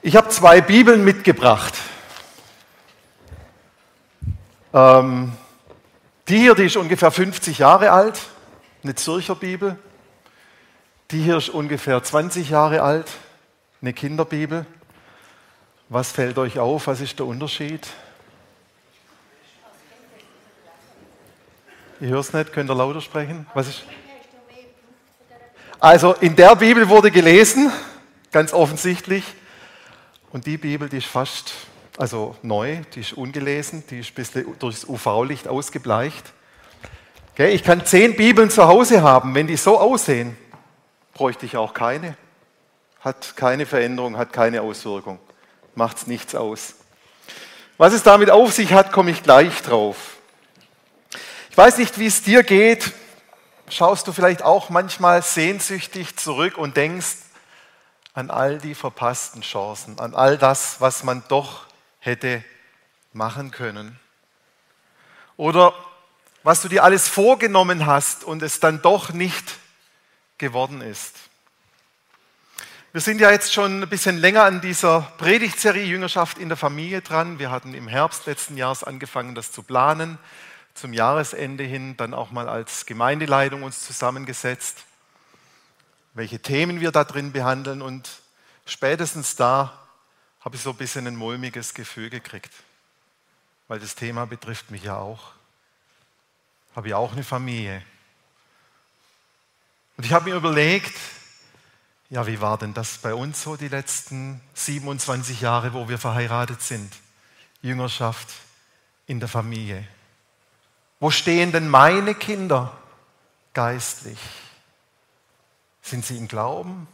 Ich habe zwei Bibeln mitgebracht. Ähm, die hier, die ist ungefähr 50 Jahre alt, eine Zürcher Bibel. Die hier ist ungefähr 20 Jahre alt, eine Kinderbibel. Was fällt euch auf? Was ist der Unterschied? Ich höre es nicht, könnt ihr lauter sprechen? Was ist? Also in der Bibel wurde gelesen, ganz offensichtlich, und die Bibel, die ist fast, also neu, die ist ungelesen, die ist ein bisschen durchs UV-Licht ausgebleicht. Okay, ich kann zehn Bibeln zu Hause haben, wenn die so aussehen, bräuchte ich auch keine. Hat keine Veränderung, hat keine Auswirkung, macht es nichts aus. Was es damit auf sich hat, komme ich gleich drauf. Ich weiß nicht, wie es dir geht. Schaust du vielleicht auch manchmal sehnsüchtig zurück und denkst, an all die verpassten Chancen, an all das, was man doch hätte machen können. Oder was du dir alles vorgenommen hast und es dann doch nicht geworden ist. Wir sind ja jetzt schon ein bisschen länger an dieser Predigtserie Jüngerschaft in der Familie dran. Wir hatten im Herbst letzten Jahres angefangen, das zu planen. Zum Jahresende hin dann auch mal als Gemeindeleitung uns zusammengesetzt welche Themen wir da drin behandeln. Und spätestens da habe ich so ein bisschen ein mulmiges Gefühl gekriegt, weil das Thema betrifft mich ja auch. Habe ich auch eine Familie. Und ich habe mir überlegt, ja, wie war denn das bei uns so die letzten 27 Jahre, wo wir verheiratet sind? Jüngerschaft in der Familie. Wo stehen denn meine Kinder geistlich? Sind sie im Glauben?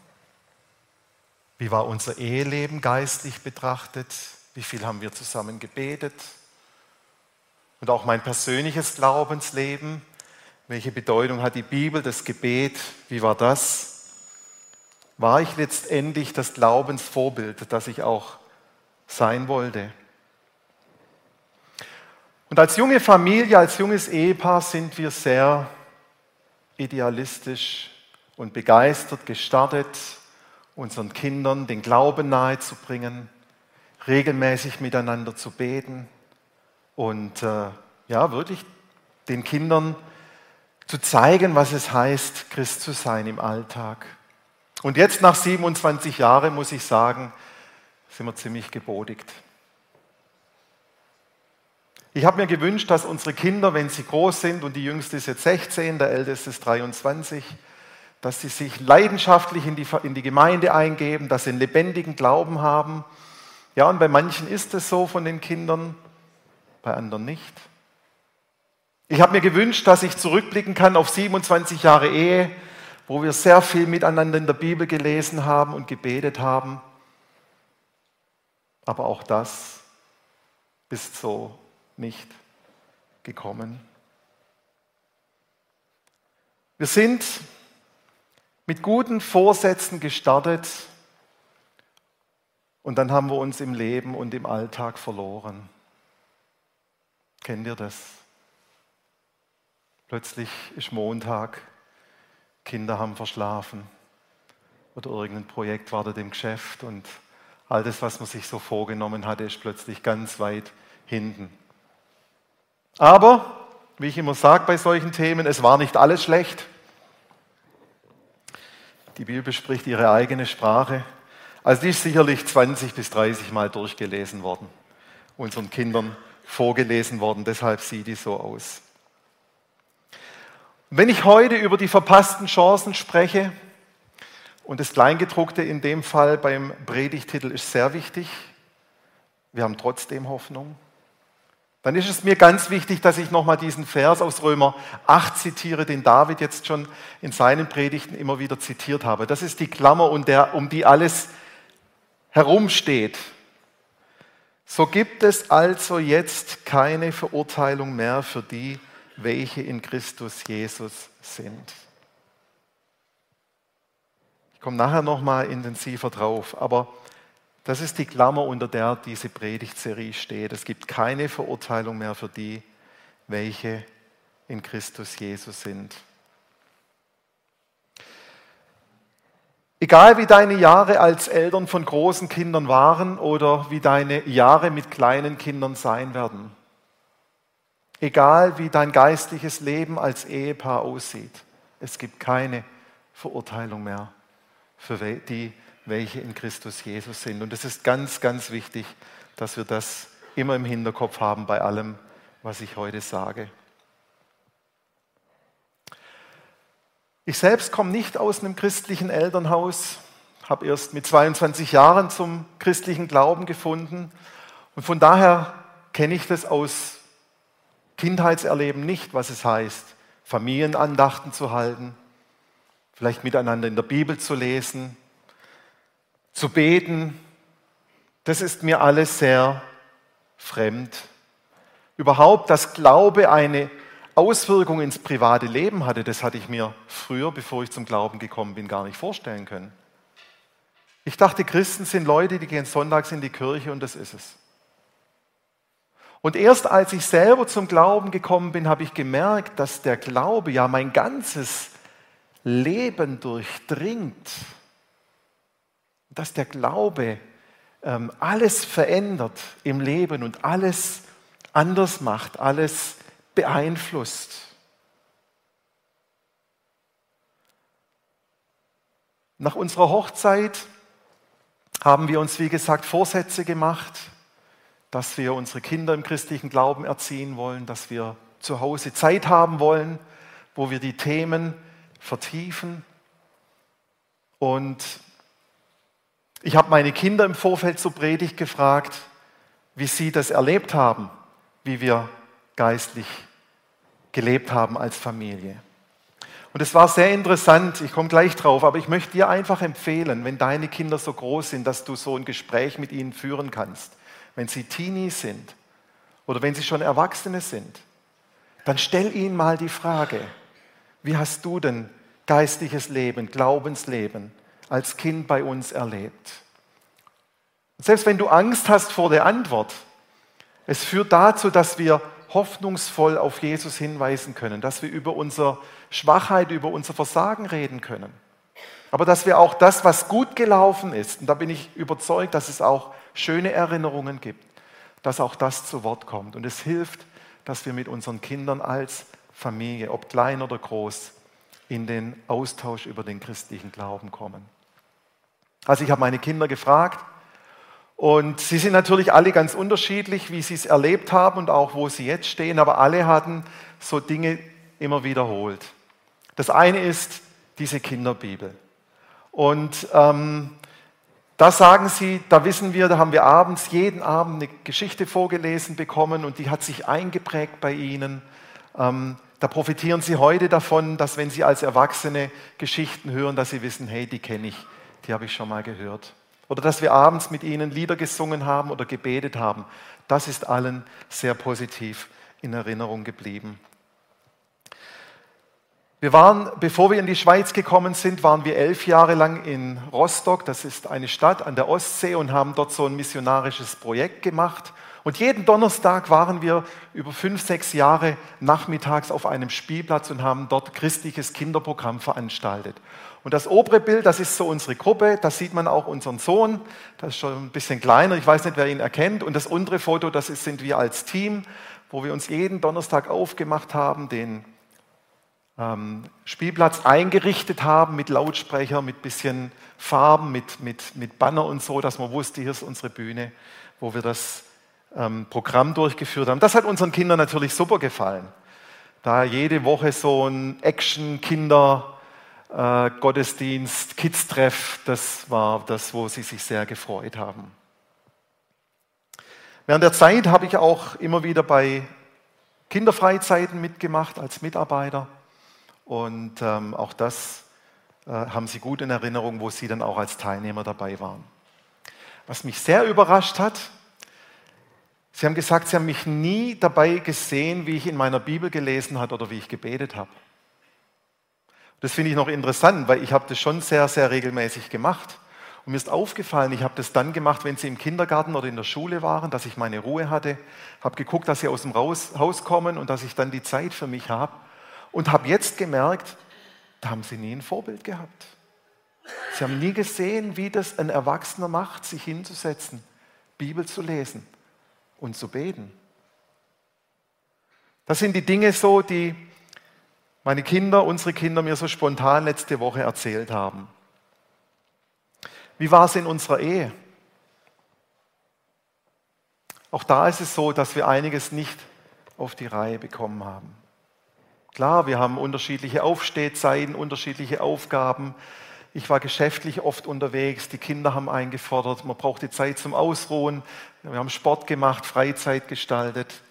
Wie war unser Eheleben geistlich betrachtet? Wie viel haben wir zusammen gebetet? Und auch mein persönliches Glaubensleben. Welche Bedeutung hat die Bibel, das Gebet? Wie war das? War ich letztendlich das Glaubensvorbild, das ich auch sein wollte? Und als junge Familie, als junges Ehepaar sind wir sehr idealistisch und begeistert gestartet, unseren Kindern den Glauben nahezubringen, regelmäßig miteinander zu beten und äh, ja, wirklich den Kindern zu zeigen, was es heißt, Christ zu sein im Alltag. Und jetzt nach 27 Jahren muss ich sagen, sind wir ziemlich gebodigt. Ich habe mir gewünscht, dass unsere Kinder, wenn sie groß sind, und die jüngste ist jetzt 16, der älteste ist 23, dass sie sich leidenschaftlich in die, in die Gemeinde eingeben, dass sie einen lebendigen Glauben haben. Ja, und bei manchen ist es so von den Kindern, bei anderen nicht. Ich habe mir gewünscht, dass ich zurückblicken kann auf 27 Jahre Ehe, wo wir sehr viel miteinander in der Bibel gelesen haben und gebetet haben. Aber auch das ist so nicht gekommen. Wir sind mit guten Vorsätzen gestartet und dann haben wir uns im Leben und im Alltag verloren. Kennt ihr das? Plötzlich ist Montag, Kinder haben verschlafen oder irgendein Projekt wartet im Geschäft und all das, was man sich so vorgenommen hatte, ist plötzlich ganz weit hinten. Aber, wie ich immer sage bei solchen Themen, es war nicht alles schlecht. Die Bibel spricht ihre eigene Sprache. Also die ist sicherlich 20 bis 30 Mal durchgelesen worden, unseren Kindern vorgelesen worden, deshalb sieht die so aus. Wenn ich heute über die verpassten Chancen spreche, und das Kleingedruckte in dem Fall beim Predigtitel ist sehr wichtig, wir haben trotzdem Hoffnung, dann ist es mir ganz wichtig, dass ich nochmal diesen Vers aus Römer 8 zitiere, den David jetzt schon in seinen Predigten immer wieder zitiert habe. Das ist die Klammer, um, die alles herumsteht. So gibt es also jetzt keine Verurteilung mehr für die, welche in Christus Jesus sind. Ich komme nachher nochmal intensiver drauf, aber das ist die Klammer, unter der diese Predigtserie steht. Es gibt keine Verurteilung mehr für die, welche in Christus Jesus sind. Egal wie deine Jahre als Eltern von großen Kindern waren oder wie deine Jahre mit kleinen Kindern sein werden. Egal wie dein geistliches Leben als Ehepaar aussieht. Es gibt keine Verurteilung mehr für die, welche in Christus Jesus sind. Und es ist ganz, ganz wichtig, dass wir das immer im Hinterkopf haben bei allem, was ich heute sage. Ich selbst komme nicht aus einem christlichen Elternhaus, habe erst mit 22 Jahren zum christlichen Glauben gefunden und von daher kenne ich das aus Kindheitserleben nicht, was es heißt, Familienandachten zu halten, vielleicht miteinander in der Bibel zu lesen, zu beten. Das ist mir alles sehr fremd. Überhaupt, dass Glaube eine Auswirkungen ins private Leben hatte, das hatte ich mir früher, bevor ich zum Glauben gekommen bin, gar nicht vorstellen können. Ich dachte, Christen sind Leute, die gehen sonntags in die Kirche und das ist es. Und erst als ich selber zum Glauben gekommen bin, habe ich gemerkt, dass der Glaube ja mein ganzes Leben durchdringt. Dass der Glaube ähm, alles verändert im Leben und alles anders macht, alles beeinflusst. Nach unserer Hochzeit haben wir uns, wie gesagt, Vorsätze gemacht, dass wir unsere Kinder im christlichen Glauben erziehen wollen, dass wir zu Hause Zeit haben wollen, wo wir die Themen vertiefen. Und ich habe meine Kinder im Vorfeld zur Predigt gefragt, wie sie das erlebt haben, wie wir geistlich gelebt haben als Familie. Und es war sehr interessant, ich komme gleich drauf, aber ich möchte dir einfach empfehlen, wenn deine Kinder so groß sind, dass du so ein Gespräch mit ihnen führen kannst. Wenn sie Teenies sind oder wenn sie schon Erwachsene sind, dann stell ihnen mal die Frage, wie hast du denn geistliches Leben, Glaubensleben als Kind bei uns erlebt? Selbst wenn du Angst hast vor der Antwort, es führt dazu, dass wir hoffnungsvoll auf Jesus hinweisen können, dass wir über unsere Schwachheit, über unser Versagen reden können. Aber dass wir auch das, was gut gelaufen ist, und da bin ich überzeugt, dass es auch schöne Erinnerungen gibt, dass auch das zu Wort kommt. Und es hilft, dass wir mit unseren Kindern als Familie, ob klein oder groß, in den Austausch über den christlichen Glauben kommen. Also ich habe meine Kinder gefragt, und sie sind natürlich alle ganz unterschiedlich, wie sie es erlebt haben und auch wo sie jetzt stehen, aber alle hatten so Dinge immer wiederholt. Das eine ist diese Kinderbibel. Und ähm, da sagen sie, da wissen wir, da haben wir abends, jeden Abend eine Geschichte vorgelesen bekommen und die hat sich eingeprägt bei ihnen. Ähm, da profitieren sie heute davon, dass wenn sie als Erwachsene Geschichten hören, dass sie wissen, hey, die kenne ich, die habe ich schon mal gehört. Oder dass wir abends mit ihnen Lieder gesungen haben oder gebetet haben. Das ist allen sehr positiv in Erinnerung geblieben. Wir waren, bevor wir in die Schweiz gekommen sind, waren wir elf Jahre lang in Rostock. Das ist eine Stadt an der Ostsee und haben dort so ein missionarisches Projekt gemacht. Und jeden Donnerstag waren wir über fünf, sechs Jahre nachmittags auf einem Spielplatz und haben dort christliches Kinderprogramm veranstaltet. Und das obere Bild, das ist so unsere Gruppe, da sieht man auch unseren Sohn, das ist schon ein bisschen kleiner, ich weiß nicht, wer ihn erkennt. Und das untere Foto, das ist, sind wir als Team, wo wir uns jeden Donnerstag aufgemacht haben, den ähm, Spielplatz eingerichtet haben mit Lautsprecher, mit bisschen Farben, mit, mit, mit Banner und so, dass man wusste, hier ist unsere Bühne, wo wir das ähm, Programm durchgeführt haben. Das hat unseren Kindern natürlich super gefallen. Da jede Woche so ein Action-Kinder- äh, Gottesdienst, Kids-Treff, das war das, wo sie sich sehr gefreut haben. Während der Zeit habe ich auch immer wieder bei Kinderfreizeiten mitgemacht als Mitarbeiter. Und ähm, auch das äh, haben Sie gut in Erinnerung, wo Sie dann auch als Teilnehmer dabei waren. Was mich sehr überrascht hat, Sie haben gesagt, Sie haben mich nie dabei gesehen, wie ich in meiner Bibel gelesen habe oder wie ich gebetet habe. Das finde ich noch interessant, weil ich habe das schon sehr, sehr regelmäßig gemacht. Und mir ist aufgefallen, ich habe das dann gemacht, wenn sie im Kindergarten oder in der Schule waren, dass ich meine Ruhe hatte, habe geguckt, dass sie aus dem Haus kommen und dass ich dann die Zeit für mich habe. Und habe jetzt gemerkt, da haben sie nie ein Vorbild gehabt. Sie haben nie gesehen, wie das ein Erwachsener macht, sich hinzusetzen, Bibel zu lesen und zu beten. Das sind die Dinge so, die meine Kinder, unsere Kinder mir so spontan letzte Woche erzählt haben. Wie war es in unserer Ehe? Auch da ist es so, dass wir einiges nicht auf die Reihe bekommen haben. Klar, wir haben unterschiedliche Aufstehzeiten, unterschiedliche Aufgaben. Ich war geschäftlich oft unterwegs, die Kinder haben eingefordert, man braucht die Zeit zum Ausruhen. Wir haben Sport gemacht, Freizeit gestaltet.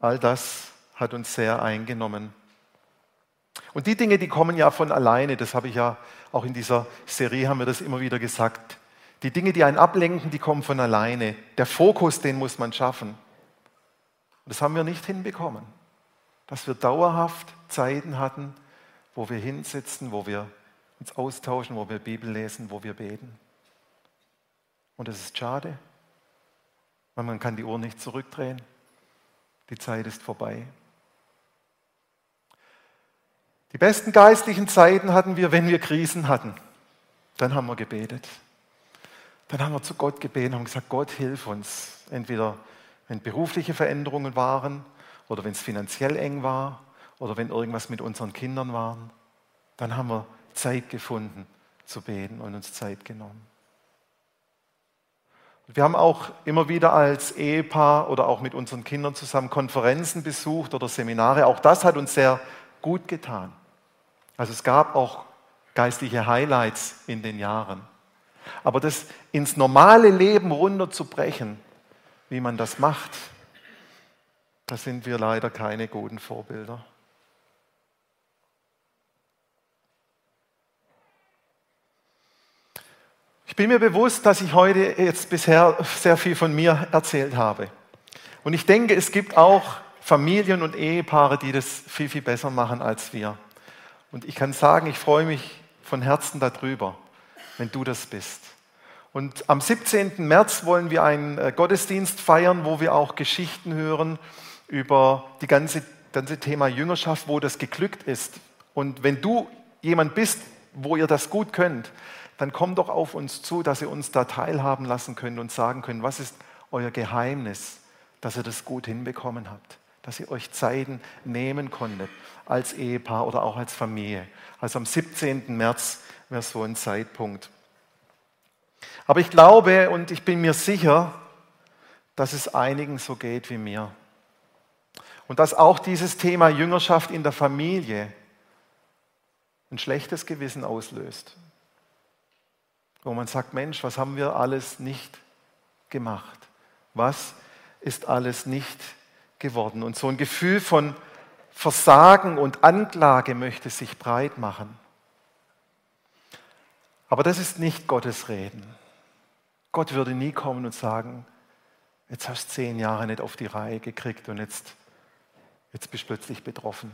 All das hat uns sehr eingenommen. Und die Dinge, die kommen ja von alleine, das habe ich ja auch in dieser Serie, haben wir das immer wieder gesagt. Die Dinge, die einen ablenken, die kommen von alleine. Der Fokus, den muss man schaffen. Und das haben wir nicht hinbekommen. Dass wir dauerhaft Zeiten hatten, wo wir hinsitzen, wo wir uns austauschen, wo wir Bibel lesen, wo wir beten. Und das ist schade, weil man kann die Uhr nicht zurückdrehen. Die Zeit ist vorbei. Die besten geistlichen Zeiten hatten wir, wenn wir Krisen hatten. Dann haben wir gebetet. Dann haben wir zu Gott gebeten und gesagt, Gott, hilf uns. Entweder wenn berufliche Veränderungen waren oder wenn es finanziell eng war oder wenn irgendwas mit unseren Kindern war. Dann haben wir Zeit gefunden zu beten und uns Zeit genommen. Wir haben auch immer wieder als Ehepaar oder auch mit unseren Kindern zusammen Konferenzen besucht oder Seminare. Auch das hat uns sehr gut getan. Also es gab auch geistliche Highlights in den Jahren. Aber das ins normale Leben runterzubrechen, wie man das macht, da sind wir leider keine guten Vorbilder. Ich bin mir bewusst, dass ich heute jetzt bisher sehr viel von mir erzählt habe. Und ich denke, es gibt auch Familien und Ehepaare, die das viel, viel besser machen als wir. Und ich kann sagen, ich freue mich von Herzen darüber, wenn du das bist. Und am 17. März wollen wir einen äh, Gottesdienst feiern, wo wir auch Geschichten hören über die ganze, ganze Thema Jüngerschaft, wo das geglückt ist. Und wenn du jemand bist, wo ihr das gut könnt, dann kommt doch auf uns zu, dass ihr uns da teilhaben lassen könnt und sagen könnt, was ist euer Geheimnis, dass ihr das gut hinbekommen habt, dass ihr euch Zeiten nehmen konntet als Ehepaar oder auch als Familie. Also am 17. März wäre so ein Zeitpunkt. Aber ich glaube und ich bin mir sicher, dass es einigen so geht wie mir. Und dass auch dieses Thema Jüngerschaft in der Familie ein schlechtes Gewissen auslöst wo man sagt, Mensch, was haben wir alles nicht gemacht? Was ist alles nicht geworden? Und so ein Gefühl von Versagen und Anklage möchte sich breit machen. Aber das ist nicht Gottes Reden. Gott würde nie kommen und sagen, jetzt hast du zehn Jahre nicht auf die Reihe gekriegt und jetzt, jetzt bist du plötzlich betroffen.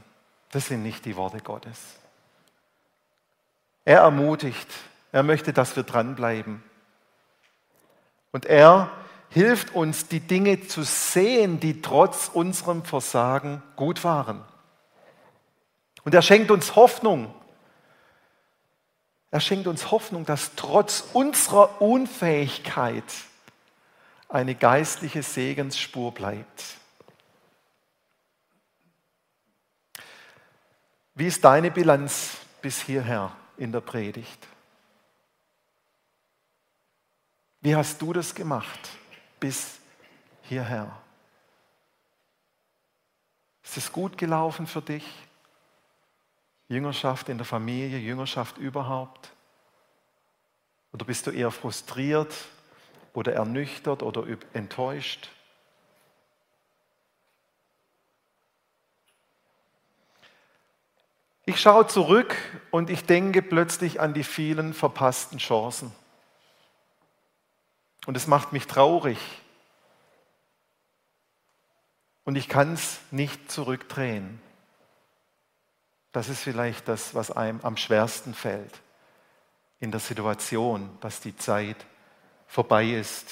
Das sind nicht die Worte Gottes. Er ermutigt, er möchte, dass wir dranbleiben. Und er hilft uns, die Dinge zu sehen, die trotz unserem Versagen gut waren. Und er schenkt uns Hoffnung. Er schenkt uns Hoffnung, dass trotz unserer Unfähigkeit eine geistliche Segensspur bleibt. Wie ist deine Bilanz bis hierher in der Predigt? Wie hast du das gemacht bis hierher? Ist es gut gelaufen für dich? Jüngerschaft in der Familie, Jüngerschaft überhaupt? Oder bist du eher frustriert oder ernüchtert oder enttäuscht? Ich schaue zurück und ich denke plötzlich an die vielen verpassten Chancen. Und es macht mich traurig. Und ich kann es nicht zurückdrehen. Das ist vielleicht das, was einem am schwersten fällt in der Situation, dass die Zeit vorbei ist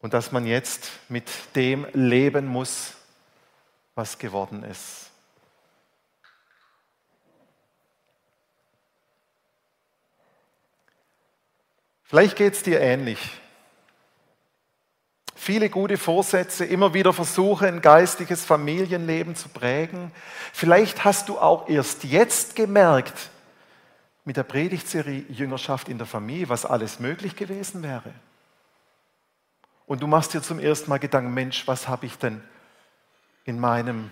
und dass man jetzt mit dem leben muss, was geworden ist. Vielleicht geht es dir ähnlich. Viele gute Vorsätze, immer wieder Versuche, ein geistliches Familienleben zu prägen. Vielleicht hast du auch erst jetzt gemerkt, mit der Predigtserie Jüngerschaft in der Familie, was alles möglich gewesen wäre. Und du machst dir zum ersten Mal Gedanken, Mensch, was habe ich denn in, meinem,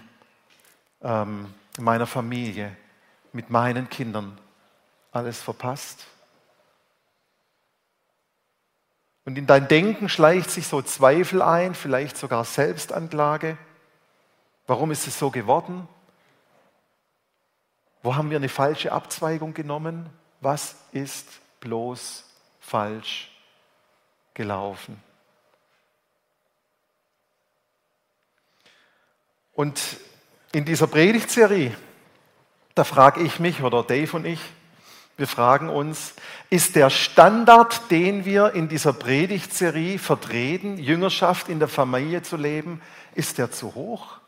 ähm, in meiner Familie, mit meinen Kindern alles verpasst? Und in dein Denken schleicht sich so Zweifel ein, vielleicht sogar Selbstanklage. Warum ist es so geworden? Wo haben wir eine falsche Abzweigung genommen? Was ist bloß falsch gelaufen? Und in dieser Predigtserie, da frage ich mich oder Dave und ich, wir fragen uns, ist der Standard, den wir in dieser Predigtserie vertreten, Jüngerschaft in der Familie zu leben, ist der zu hoch?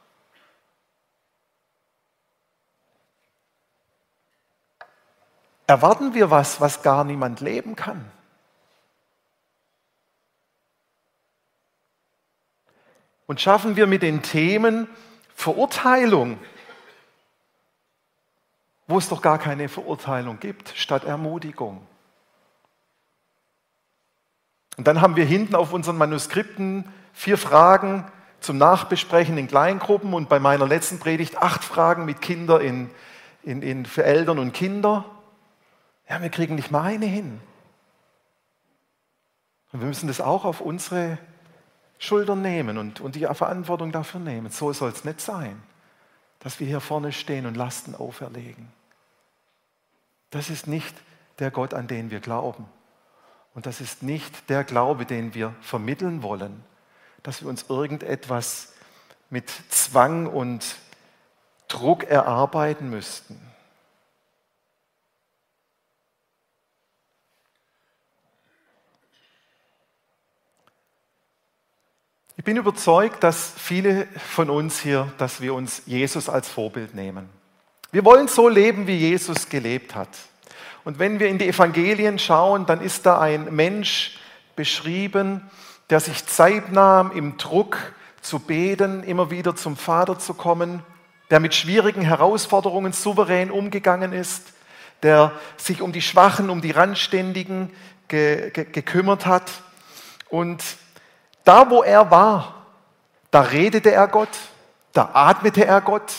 Erwarten wir was, was gar niemand leben kann? Und schaffen wir mit den Themen Verurteilung, wo es doch gar keine Verurteilung gibt, statt Ermutigung. Und dann haben wir hinten auf unseren Manuskripten vier Fragen zum Nachbesprechen in Kleingruppen und bei meiner letzten Predigt acht Fragen mit Kindern in, in, in, für Eltern und Kinder. Ja, wir kriegen nicht mal eine hin. Und wir müssen das auch auf unsere Schultern nehmen und, und die Verantwortung dafür nehmen. So soll es nicht sein, dass wir hier vorne stehen und Lasten auferlegen. Das ist nicht der Gott, an den wir glauben. Und das ist nicht der Glaube, den wir vermitteln wollen, dass wir uns irgendetwas mit Zwang und Druck erarbeiten müssten. Ich bin überzeugt, dass viele von uns hier, dass wir uns Jesus als Vorbild nehmen. Wir wollen so leben, wie Jesus gelebt hat. Und wenn wir in die Evangelien schauen, dann ist da ein Mensch beschrieben, der sich Zeit nahm, im Druck zu beten, immer wieder zum Vater zu kommen, der mit schwierigen Herausforderungen souverän umgegangen ist, der sich um die Schwachen, um die Randständigen ge ge gekümmert hat und da, wo er war, da redete er Gott, da atmete er Gott,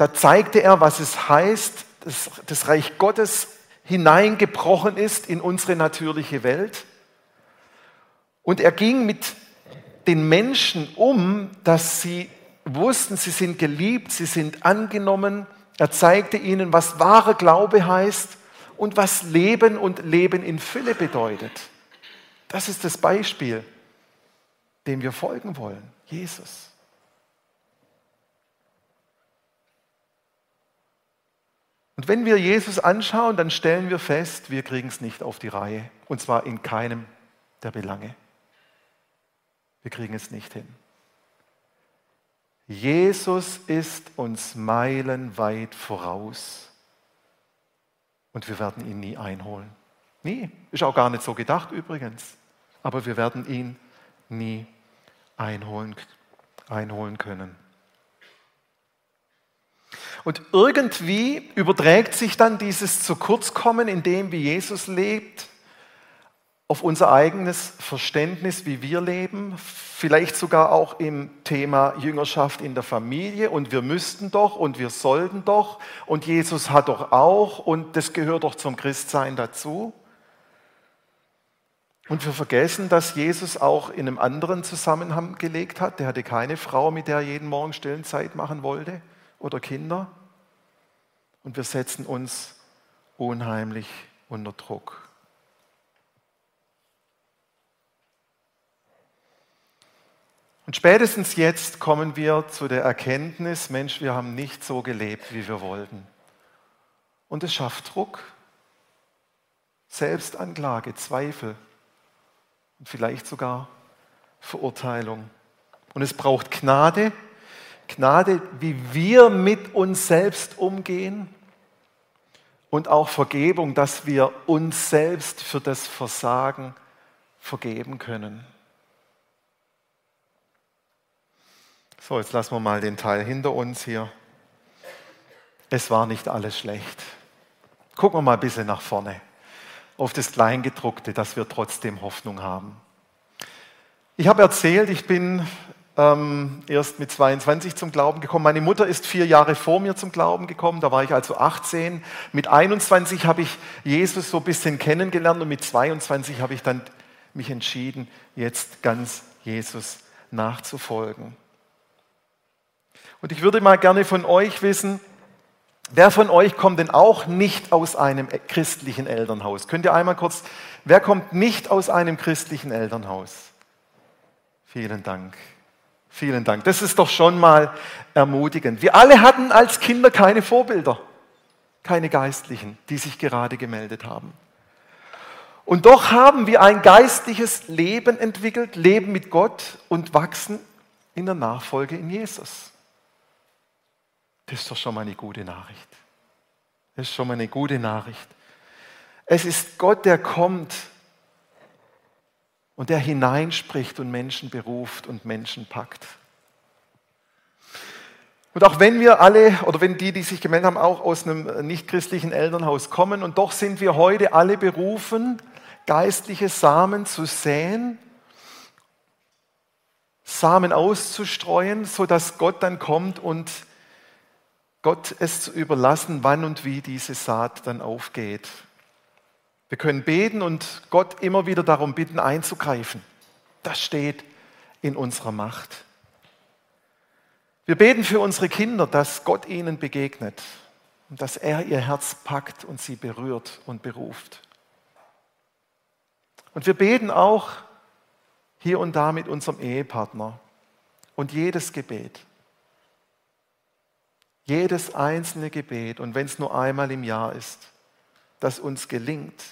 da zeigte er, was es heißt, dass das Reich Gottes hineingebrochen ist in unsere natürliche Welt. Und er ging mit den Menschen um, dass sie wussten, sie sind geliebt, sie sind angenommen. Er zeigte ihnen, was wahre Glaube heißt und was Leben und Leben in Fülle bedeutet. Das ist das Beispiel dem wir folgen wollen, Jesus. Und wenn wir Jesus anschauen, dann stellen wir fest, wir kriegen es nicht auf die Reihe. Und zwar in keinem der Belange. Wir kriegen es nicht hin. Jesus ist uns meilenweit voraus. Und wir werden ihn nie einholen. Nie. Ist auch gar nicht so gedacht übrigens. Aber wir werden ihn nie einholen, einholen können. Und irgendwie überträgt sich dann dieses zu kurzkommen, in dem wie Jesus lebt, auf unser eigenes Verständnis, wie wir leben, vielleicht sogar auch im Thema Jüngerschaft in der Familie und wir müssten doch und wir sollten doch und Jesus hat doch auch und das gehört doch zum Christsein dazu. Und wir vergessen, dass Jesus auch in einem anderen Zusammenhang gelegt hat. Der hatte keine Frau, mit der er jeden Morgen stillen Zeit machen wollte oder Kinder. Und wir setzen uns unheimlich unter Druck. Und spätestens jetzt kommen wir zu der Erkenntnis, Mensch, wir haben nicht so gelebt, wie wir wollten. Und es schafft Druck, Selbstanklage, Zweifel und vielleicht sogar Verurteilung. Und es braucht Gnade, Gnade, wie wir mit uns selbst umgehen, und auch Vergebung, dass wir uns selbst für das Versagen vergeben können. So, jetzt lassen wir mal den Teil hinter uns hier. Es war nicht alles schlecht. Gucken wir mal ein bisschen nach vorne auf das Kleingedruckte, dass wir trotzdem Hoffnung haben. Ich habe erzählt, ich bin ähm, erst mit 22 zum Glauben gekommen. Meine Mutter ist vier Jahre vor mir zum Glauben gekommen, da war ich also 18. Mit 21 habe ich Jesus so ein bisschen kennengelernt und mit 22 habe ich dann mich entschieden, jetzt ganz Jesus nachzufolgen. Und ich würde mal gerne von euch wissen, wer von euch kommt denn auch nicht aus einem christlichen Elternhaus? Könnt ihr einmal kurz, wer kommt nicht aus einem christlichen Elternhaus? Vielen Dank. Vielen Dank. Das ist doch schon mal ermutigend. Wir alle hatten als Kinder keine Vorbilder, keine Geistlichen, die sich gerade gemeldet haben. Und doch haben wir ein geistliches Leben entwickelt, Leben mit Gott und wachsen in der Nachfolge in Jesus. Das ist doch schon mal eine gute Nachricht. Das ist schon mal eine gute Nachricht. Es ist Gott, der kommt und der hineinspricht und Menschen beruft und Menschen packt. Und auch wenn wir alle, oder wenn die, die sich gemeldet haben, auch aus einem nichtchristlichen Elternhaus kommen, und doch sind wir heute alle berufen, geistliche Samen zu säen, Samen auszustreuen, sodass Gott dann kommt und Gott es zu überlassen, wann und wie diese Saat dann aufgeht. Wir können beten und Gott immer wieder darum bitten, einzugreifen. Das steht in unserer Macht. Wir beten für unsere Kinder, dass Gott ihnen begegnet und dass er ihr Herz packt und sie berührt und beruft. Und wir beten auch hier und da mit unserem Ehepartner und jedes Gebet jedes einzelne Gebet und wenn es nur einmal im Jahr ist, das uns gelingt,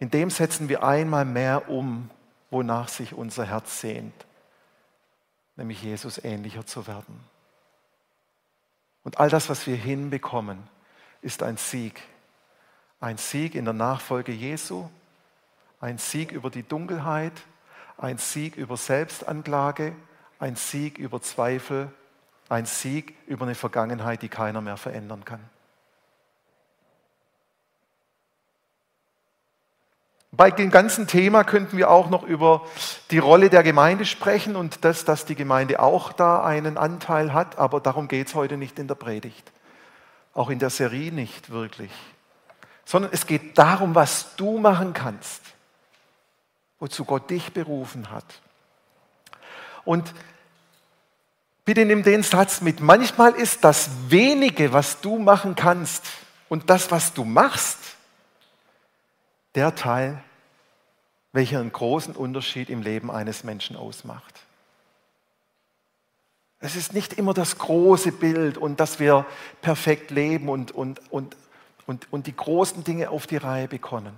in dem setzen wir einmal mehr um, wonach sich unser Herz sehnt, nämlich Jesus ähnlicher zu werden. Und all das, was wir hinbekommen, ist ein Sieg. Ein Sieg in der Nachfolge Jesu, ein Sieg über die Dunkelheit, ein Sieg über Selbstanklage, ein Sieg über Zweifel, ein Sieg über eine Vergangenheit, die keiner mehr verändern kann. Bei dem ganzen Thema könnten wir auch noch über die Rolle der Gemeinde sprechen und das, dass die Gemeinde auch da einen Anteil hat, aber darum geht es heute nicht in der Predigt. Auch in der Serie nicht wirklich. Sondern es geht darum, was du machen kannst, wozu Gott dich berufen hat. Und bitte nimm den Satz mit. Manchmal ist das wenige, was du machen kannst und das, was du machst, der Teil, welcher einen großen Unterschied im Leben eines Menschen ausmacht. Es ist nicht immer das große Bild und dass wir perfekt leben und, und, und, und, und die großen Dinge auf die Reihe bekommen.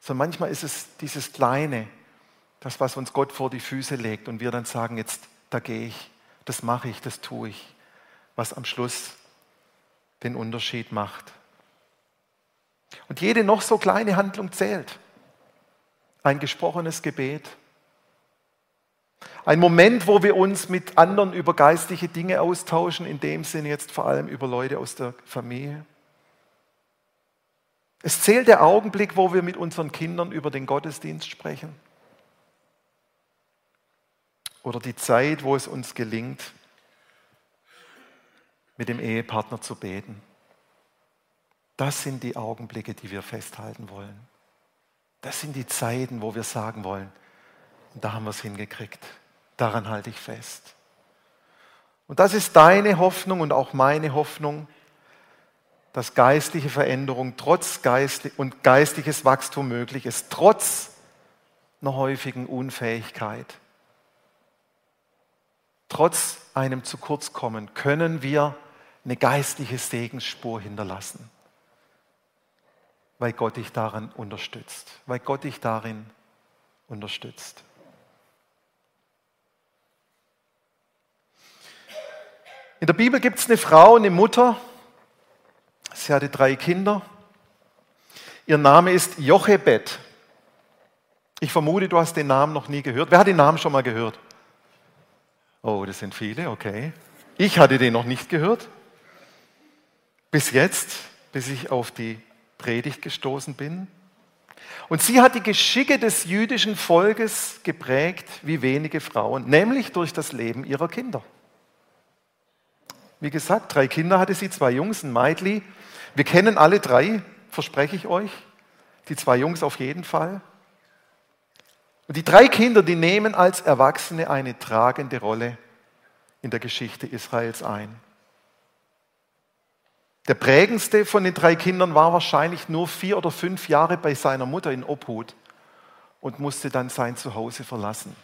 Sondern manchmal ist es dieses Kleine, das, was uns Gott vor die Füße legt und wir dann sagen, jetzt, da gehe ich, das mache ich, das tue ich, was am Schluss den Unterschied macht. Und jede noch so kleine Handlung zählt. Ein gesprochenes Gebet. Ein Moment, wo wir uns mit anderen über geistliche Dinge austauschen, in dem Sinne jetzt vor allem über Leute aus der Familie. Es zählt der Augenblick, wo wir mit unseren Kindern über den Gottesdienst sprechen oder die Zeit, wo es uns gelingt, mit dem Ehepartner zu beten. Das sind die Augenblicke, die wir festhalten wollen. Das sind die Zeiten, wo wir sagen wollen, da haben wir es hingekriegt. Daran halte ich fest. Und das ist deine Hoffnung und auch meine Hoffnung, dass geistliche Veränderung trotz geistlich und geistliches Wachstum möglich ist, trotz einer häufigen Unfähigkeit trotz einem zu kurz kommen, können wir eine geistliche Segensspur hinterlassen, weil Gott dich darin unterstützt, weil Gott dich darin unterstützt. In der Bibel gibt es eine Frau, eine Mutter. Sie hatte drei Kinder. Ihr Name ist Jochebed. Ich vermute, du hast den Namen noch nie gehört. Wer hat den Namen schon mal gehört? Oh, das sind viele, okay. Ich hatte den noch nicht gehört. Bis jetzt, bis ich auf die Predigt gestoßen bin. Und sie hat die Geschicke des jüdischen Volkes geprägt wie wenige Frauen, nämlich durch das Leben ihrer Kinder. Wie gesagt, drei Kinder hatte sie, zwei Jungs, ein Meidli. Wir kennen alle drei, verspreche ich euch. Die zwei Jungs auf jeden Fall. Und die drei Kinder, die nehmen als Erwachsene eine tragende Rolle in der Geschichte Israels ein. Der prägendste von den drei Kindern war wahrscheinlich nur vier oder fünf Jahre bei seiner Mutter in Obhut und musste dann sein Zuhause verlassen.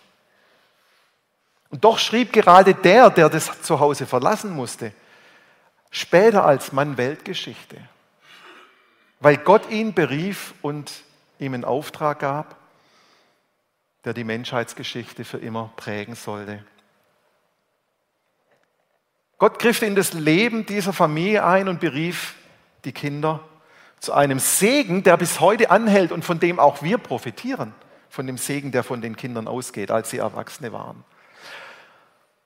Und doch schrieb gerade der, der das Zuhause verlassen musste, später als Mann Weltgeschichte, weil Gott ihn berief und ihm einen Auftrag gab, der die Menschheitsgeschichte für immer prägen sollte. Gott griff in das Leben dieser Familie ein und berief die Kinder zu einem Segen, der bis heute anhält und von dem auch wir profitieren, von dem Segen, der von den Kindern ausgeht, als sie Erwachsene waren.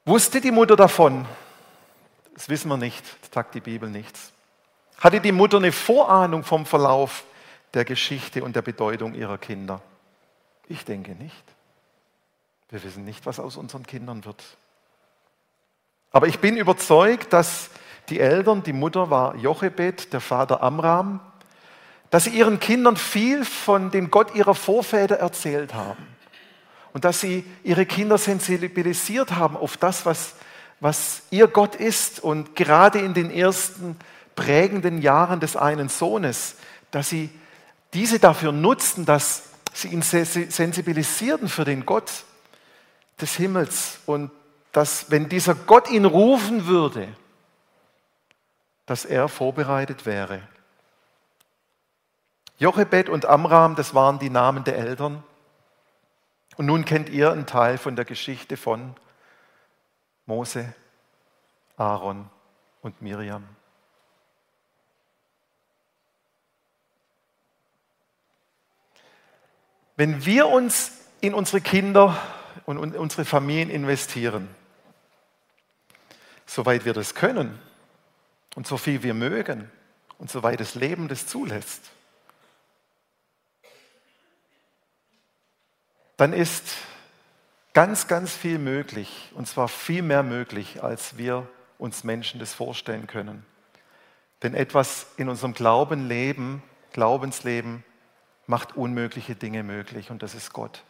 Wusste die Mutter davon? Das wissen wir nicht, sagt die Bibel nichts. Hatte die Mutter eine Vorahnung vom Verlauf der Geschichte und der Bedeutung ihrer Kinder? Ich denke nicht. Wir wissen nicht, was aus unseren Kindern wird. Aber ich bin überzeugt, dass die Eltern, die Mutter war Jochebed, der Vater Amram, dass sie ihren Kindern viel von dem Gott ihrer Vorväter erzählt haben. Und dass sie ihre Kinder sensibilisiert haben auf das, was, was ihr Gott ist. Und gerade in den ersten prägenden Jahren des einen Sohnes, dass sie diese dafür nutzten, dass sie ihn sensibilisierten für den Gott des Himmels und dass, wenn dieser Gott ihn rufen würde, dass er vorbereitet wäre. Jochebed und Amram, das waren die Namen der Eltern. Und nun kennt ihr einen Teil von der Geschichte von Mose, Aaron und Miriam. Wenn wir uns in unsere Kinder und unsere Familien investieren, soweit wir das können und so viel wir mögen und soweit das Leben das zulässt, dann ist ganz, ganz viel möglich, und zwar viel mehr möglich, als wir uns Menschen das vorstellen können. Denn etwas in unserem Glaubenleben, Glaubensleben macht unmögliche Dinge möglich und das ist Gott.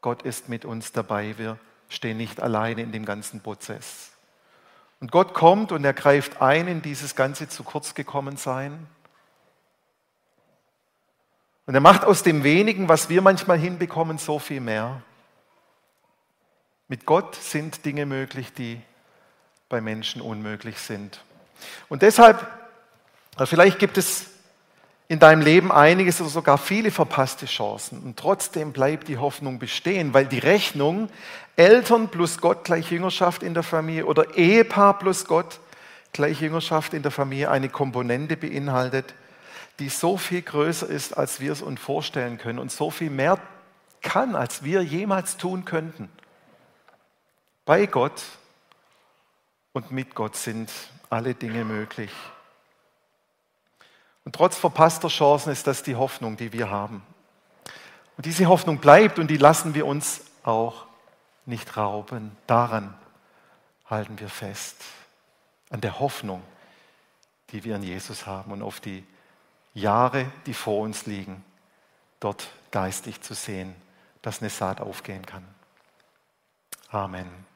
Gott ist mit uns dabei, wir stehen nicht alleine in dem ganzen Prozess. Und Gott kommt und er greift ein in dieses ganze zu kurz gekommen sein. Und er macht aus dem wenigen, was wir manchmal hinbekommen, so viel mehr. Mit Gott sind Dinge möglich, die bei Menschen unmöglich sind. Und deshalb, vielleicht gibt es in deinem Leben einiges oder sogar viele verpasste Chancen. Und trotzdem bleibt die Hoffnung bestehen, weil die Rechnung Eltern plus Gott gleich Jüngerschaft in der Familie oder Ehepaar plus Gott gleich Jüngerschaft in der Familie eine Komponente beinhaltet, die so viel größer ist, als wir es uns vorstellen können und so viel mehr kann, als wir jemals tun könnten. Bei Gott und mit Gott sind alle Dinge möglich. Und trotz verpasster Chancen ist das die Hoffnung, die wir haben. Und diese Hoffnung bleibt und die lassen wir uns auch nicht rauben. Daran halten wir fest. An der Hoffnung, die wir in Jesus haben und auf die Jahre, die vor uns liegen, dort geistig zu sehen, dass eine Saat aufgehen kann. Amen.